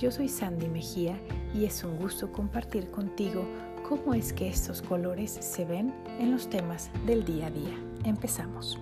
Yo soy Sandy Mejía y es un gusto compartir contigo cómo es que estos colores se ven en los temas del día a día. Empezamos.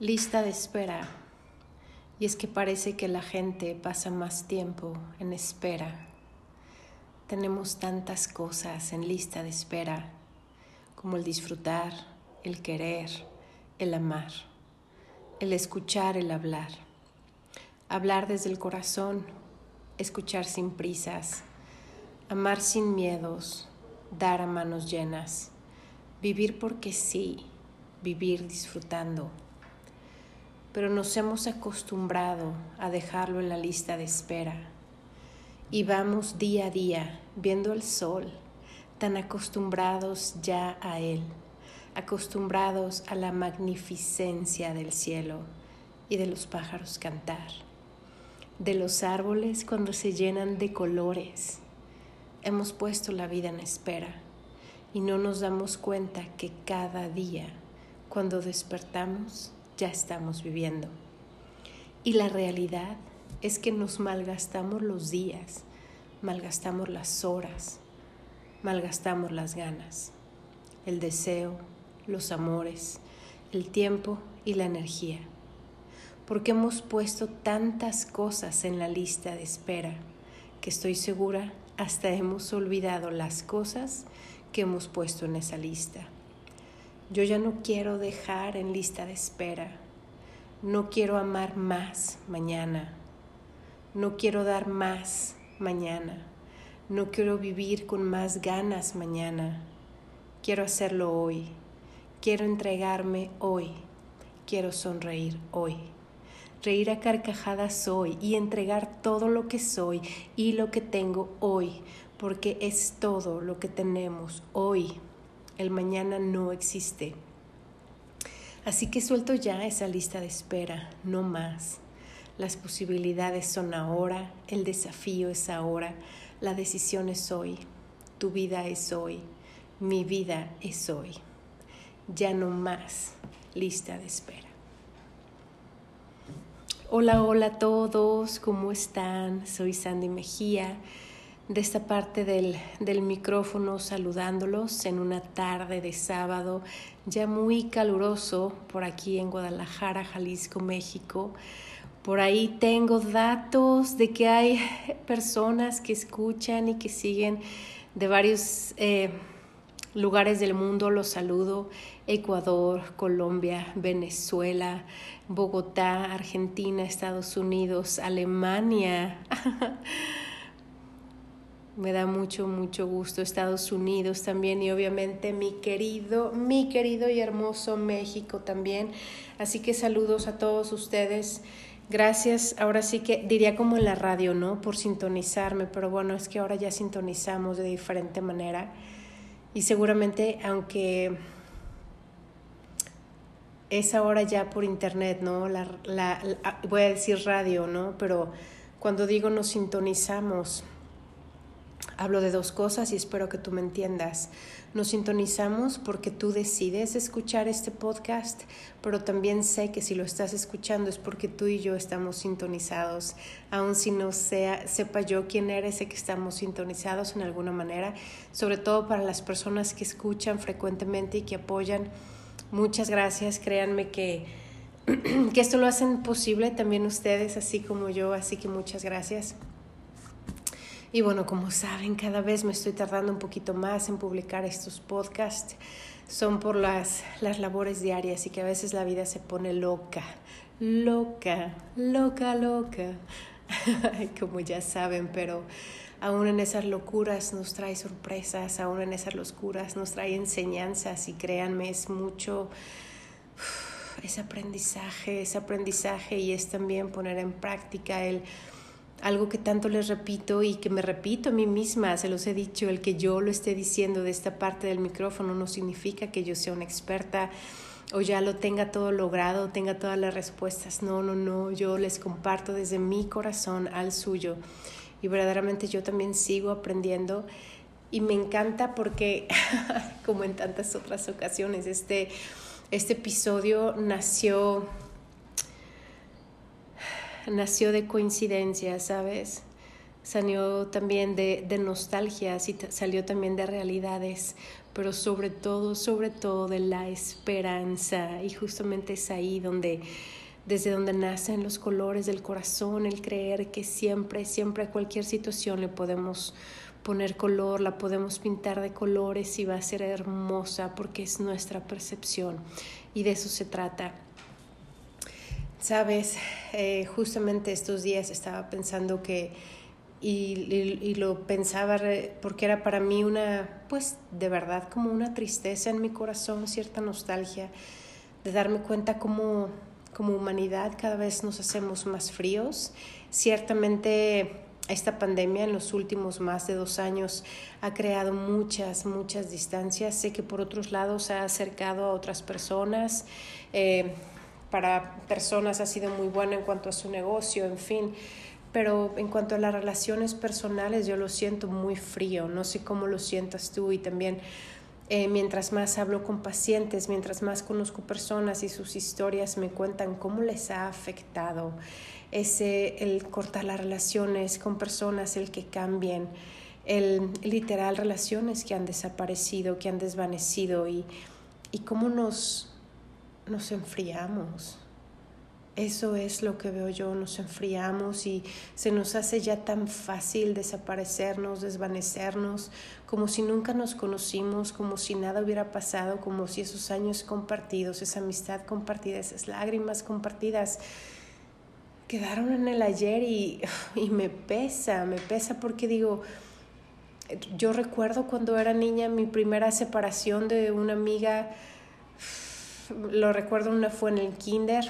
Lista de espera. Y es que parece que la gente pasa más tiempo en espera. Tenemos tantas cosas en lista de espera, como el disfrutar, el querer, el amar, el escuchar, el hablar. Hablar desde el corazón, escuchar sin prisas, amar sin miedos, dar a manos llenas, vivir porque sí, vivir disfrutando. Pero nos hemos acostumbrado a dejarlo en la lista de espera y vamos día a día viendo el sol, tan acostumbrados ya a él, acostumbrados a la magnificencia del cielo y de los pájaros cantar, de los árboles cuando se llenan de colores. Hemos puesto la vida en espera y no nos damos cuenta que cada día, cuando despertamos, ya estamos viviendo. Y la realidad es que nos malgastamos los días, malgastamos las horas, malgastamos las ganas, el deseo, los amores, el tiempo y la energía. Porque hemos puesto tantas cosas en la lista de espera que estoy segura hasta hemos olvidado las cosas que hemos puesto en esa lista. Yo ya no quiero dejar en lista de espera. No quiero amar más mañana no quiero dar más mañana. No quiero vivir con más ganas mañana. Quiero hacerlo hoy. Quiero entregarme hoy. Quiero sonreír hoy. Reír a carcajadas hoy y entregar todo lo que soy y lo que tengo hoy, porque es todo lo que tenemos hoy. El mañana no existe. Así que suelto ya esa lista de espera, no más. Las posibilidades son ahora, el desafío es ahora, la decisión es hoy, tu vida es hoy, mi vida es hoy. Ya no más lista de espera. Hola, hola a todos, ¿cómo están? Soy Sandy Mejía, de esta parte del, del micrófono saludándolos en una tarde de sábado ya muy caluroso por aquí en Guadalajara, Jalisco, México. Por ahí tengo datos de que hay personas que escuchan y que siguen de varios eh, lugares del mundo. Los saludo. Ecuador, Colombia, Venezuela, Bogotá, Argentina, Estados Unidos, Alemania. Me da mucho, mucho gusto Estados Unidos también y obviamente mi querido, mi querido y hermoso México también. Así que saludos a todos ustedes. Gracias, ahora sí que diría como en la radio, ¿no? Por sintonizarme, pero bueno, es que ahora ya sintonizamos de diferente manera y seguramente aunque es ahora ya por internet, ¿no? La, la, voy a decir radio, ¿no? Pero cuando digo nos sintonizamos, hablo de dos cosas y espero que tú me entiendas. Nos sintonizamos porque tú decides escuchar este podcast, pero también sé que si lo estás escuchando es porque tú y yo estamos sintonizados, aun si no sea, sepa yo quién eres, sé que estamos sintonizados en alguna manera, sobre todo para las personas que escuchan frecuentemente y que apoyan. Muchas gracias, créanme que, que esto lo hacen posible también ustedes, así como yo, así que muchas gracias. Y bueno, como saben, cada vez me estoy tardando un poquito más en publicar estos podcasts. Son por las, las labores diarias y que a veces la vida se pone loca, loca, loca, loca. como ya saben, pero aún en esas locuras nos trae sorpresas, aún en esas locuras nos trae enseñanzas y créanme, es mucho ese aprendizaje, ese aprendizaje y es también poner en práctica el algo que tanto les repito y que me repito a mí misma, se los he dicho, el que yo lo esté diciendo de esta parte del micrófono no significa que yo sea una experta o ya lo tenga todo logrado, tenga todas las respuestas. No, no, no, yo les comparto desde mi corazón al suyo y verdaderamente yo también sigo aprendiendo y me encanta porque, como en tantas otras ocasiones, este, este episodio nació nació de coincidencia, ¿sabes? Salió también de, de nostalgias y salió también de realidades, pero sobre todo, sobre todo de la esperanza. Y justamente es ahí donde, desde donde nacen los colores del corazón, el creer que siempre, siempre a cualquier situación le podemos poner color, la podemos pintar de colores y va a ser hermosa porque es nuestra percepción. Y de eso se trata. Sabes, eh, justamente estos días estaba pensando que, y, lo pensaba porque era para mí una, pues de verdad como una tristeza en mi corazón, cierta nostalgia, de darme cuenta como, como humanidad cada vez nos hacemos más fríos. Ciertamente esta pandemia en los últimos más de dos años ha creado muchas, muchas distancias. Sé que por otros lados ha acercado a otras personas. Eh, para personas ha sido muy bueno en cuanto a su negocio, en fin. Pero en cuanto a las relaciones personales, yo lo siento muy frío. No sé cómo lo sientas tú y también eh, mientras más hablo con pacientes, mientras más conozco personas y sus historias me cuentan cómo les ha afectado ese el cortar las relaciones con personas, el que cambien, el literal relaciones que han desaparecido, que han desvanecido y, y cómo nos nos enfriamos. Eso es lo que veo yo, nos enfriamos y se nos hace ya tan fácil desaparecernos, desvanecernos, como si nunca nos conocimos, como si nada hubiera pasado, como si esos años compartidos, esa amistad compartida, esas lágrimas compartidas, quedaron en el ayer y, y me pesa, me pesa porque digo, yo recuerdo cuando era niña mi primera separación de una amiga, lo recuerdo, una fue en el kinder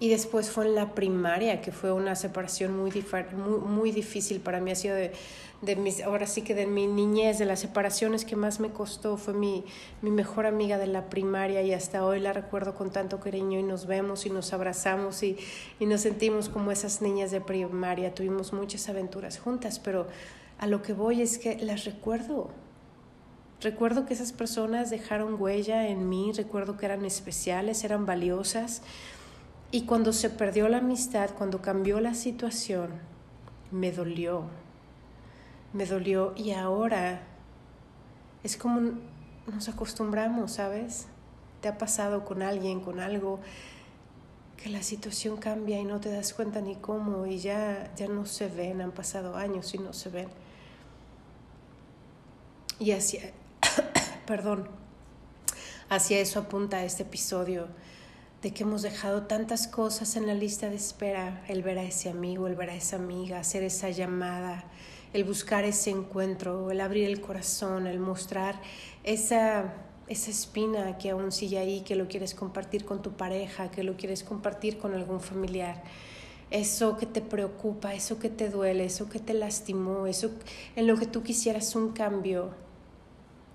y después fue en la primaria, que fue una separación muy, muy, muy difícil para mí. Ha sido de, de, mis, ahora sí que de mi niñez, de las separaciones que más me costó, fue mi, mi mejor amiga de la primaria y hasta hoy la recuerdo con tanto cariño y nos vemos y nos abrazamos y, y nos sentimos como esas niñas de primaria. Tuvimos muchas aventuras juntas, pero a lo que voy es que las recuerdo Recuerdo que esas personas dejaron huella en mí, recuerdo que eran especiales, eran valiosas. Y cuando se perdió la amistad, cuando cambió la situación, me dolió. Me dolió y ahora es como nos acostumbramos, ¿sabes? Te ha pasado con alguien, con algo, que la situación cambia y no te das cuenta ni cómo y ya, ya no se ven, han pasado años y no se ven. Y así, perdón, hacia eso apunta este episodio, de que hemos dejado tantas cosas en la lista de espera, el ver a ese amigo, el ver a esa amiga, hacer esa llamada, el buscar ese encuentro, el abrir el corazón, el mostrar esa, esa espina que aún sigue ahí, que lo quieres compartir con tu pareja, que lo quieres compartir con algún familiar. Eso que te preocupa, eso que te duele, eso que te lastimó, eso en lo que tú quisieras un cambio,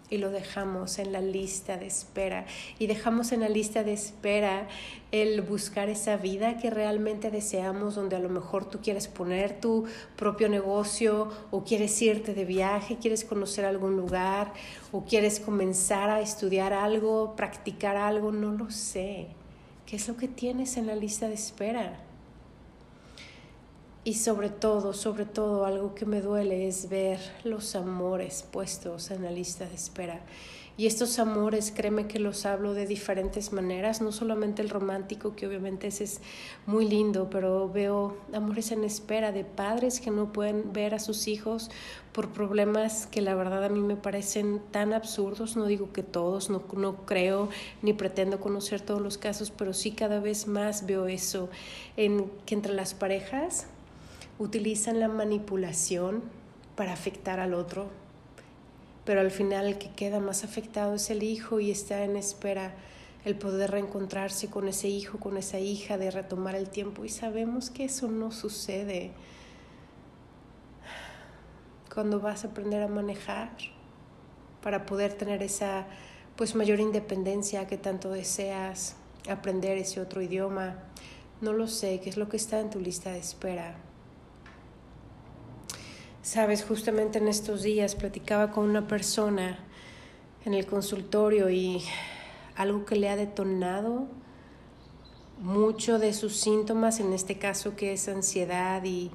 y lo dejamos en la lista de espera. Y dejamos en la lista de espera el buscar esa vida que realmente deseamos, donde a lo mejor tú quieres poner tu propio negocio o quieres irte de viaje, quieres conocer algún lugar o quieres comenzar a estudiar algo, practicar algo, no lo sé. ¿Qué es lo que tienes en la lista de espera? Y sobre todo, sobre todo, algo que me duele es ver los amores puestos en la lista de espera. Y estos amores, créeme que los hablo de diferentes maneras, no solamente el romántico, que obviamente ese es muy lindo, pero veo amores en espera de padres que no pueden ver a sus hijos por problemas que la verdad a mí me parecen tan absurdos. No digo que todos, no, no creo ni pretendo conocer todos los casos, pero sí cada vez más veo eso, en que entre las parejas utilizan la manipulación para afectar al otro, pero al final el que queda más afectado es el hijo y está en espera el poder reencontrarse con ese hijo, con esa hija, de retomar el tiempo y sabemos que eso no sucede cuando vas a aprender a manejar para poder tener esa pues mayor independencia que tanto deseas, aprender ese otro idioma. No lo sé, qué es lo que está en tu lista de espera. Sabes, justamente en estos días platicaba con una persona en el consultorio y algo que le ha detonado mucho de sus síntomas, en este caso que es ansiedad y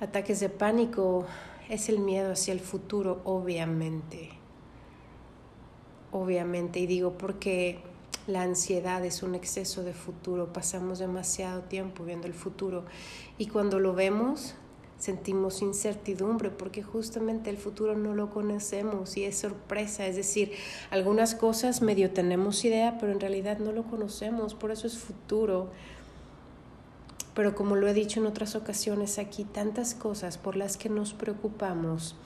ataques de pánico, es el miedo hacia el futuro, obviamente. Obviamente, y digo porque la ansiedad es un exceso de futuro, pasamos demasiado tiempo viendo el futuro y cuando lo vemos sentimos incertidumbre porque justamente el futuro no lo conocemos y es sorpresa, es decir, algunas cosas medio tenemos idea, pero en realidad no lo conocemos, por eso es futuro. Pero como lo he dicho en otras ocasiones aquí, tantas cosas por las que nos preocupamos,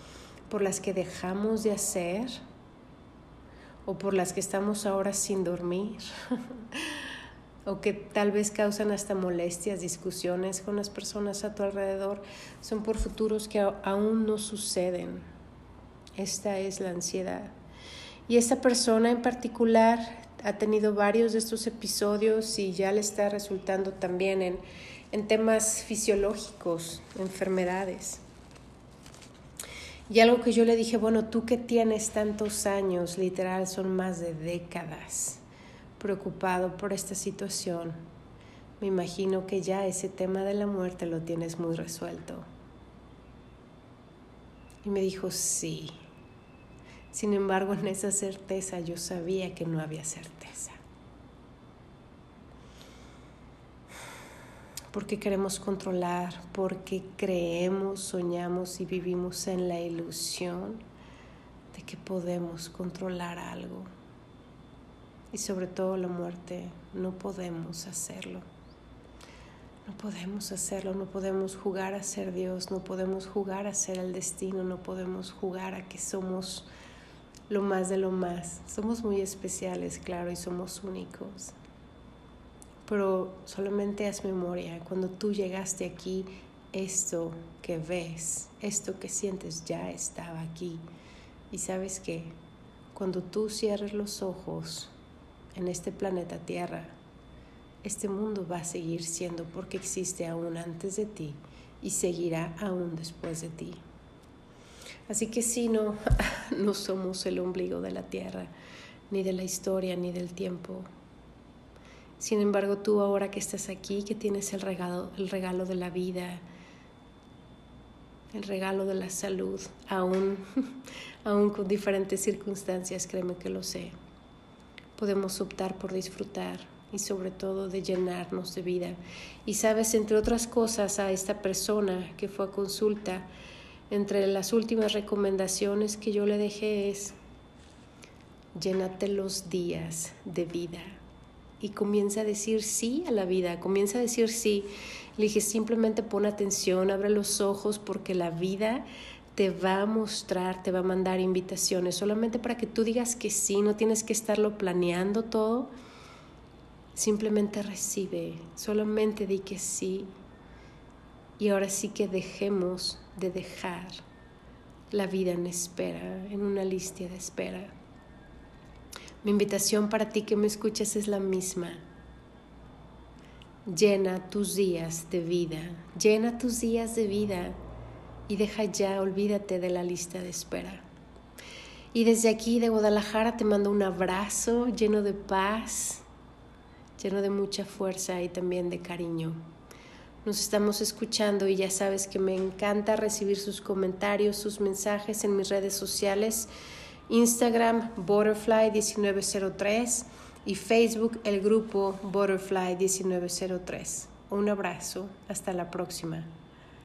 por las que dejamos de hacer o por las que estamos ahora sin dormir. o que tal vez causan hasta molestias, discusiones con las personas a tu alrededor, son por futuros que aún no suceden. Esta es la ansiedad. Y esta persona en particular ha tenido varios de estos episodios y ya le está resultando también en, en temas fisiológicos, enfermedades. Y algo que yo le dije, bueno, tú que tienes tantos años, literal, son más de décadas preocupado por esta situación, me imagino que ya ese tema de la muerte lo tienes muy resuelto. Y me dijo, sí. Sin embargo, en esa certeza yo sabía que no había certeza. Porque queremos controlar, porque creemos, soñamos y vivimos en la ilusión de que podemos controlar algo y sobre todo la muerte, no podemos hacerlo. No podemos hacerlo, no podemos jugar a ser Dios, no podemos jugar a ser el destino, no podemos jugar a que somos lo más de lo más. Somos muy especiales, claro, y somos únicos. Pero solamente haz memoria, cuando tú llegaste aquí, esto que ves, esto que sientes ya estaba aquí. Y sabes que cuando tú cierres los ojos, en este planeta Tierra, este mundo va a seguir siendo porque existe aún antes de ti y seguirá aún después de ti. Así que si no, no somos el ombligo de la Tierra, ni de la historia, ni del tiempo. Sin embargo, tú ahora que estás aquí, que tienes el regalo, el regalo de la vida, el regalo de la salud, aún, aún con diferentes circunstancias, créeme que lo sé podemos optar por disfrutar y sobre todo de llenarnos de vida. Y sabes, entre otras cosas, a esta persona que fue a consulta, entre las últimas recomendaciones que yo le dejé es, llénate los días de vida y comienza a decir sí a la vida, comienza a decir sí. Le dije, simplemente pon atención, abre los ojos porque la vida te va a mostrar, te va a mandar invitaciones, solamente para que tú digas que sí, no tienes que estarlo planeando todo. Simplemente recibe, solamente di que sí. Y ahora sí que dejemos de dejar la vida en espera, en una lista de espera. Mi invitación para ti que me escuchas es la misma. Llena tus días de vida, llena tus días de vida y deja ya, olvídate de la lista de espera. Y desde aquí de Guadalajara te mando un abrazo lleno de paz, lleno de mucha fuerza y también de cariño. Nos estamos escuchando y ya sabes que me encanta recibir sus comentarios, sus mensajes en mis redes sociales, Instagram Butterfly1903 y Facebook el grupo Butterfly1903. Un abrazo, hasta la próxima.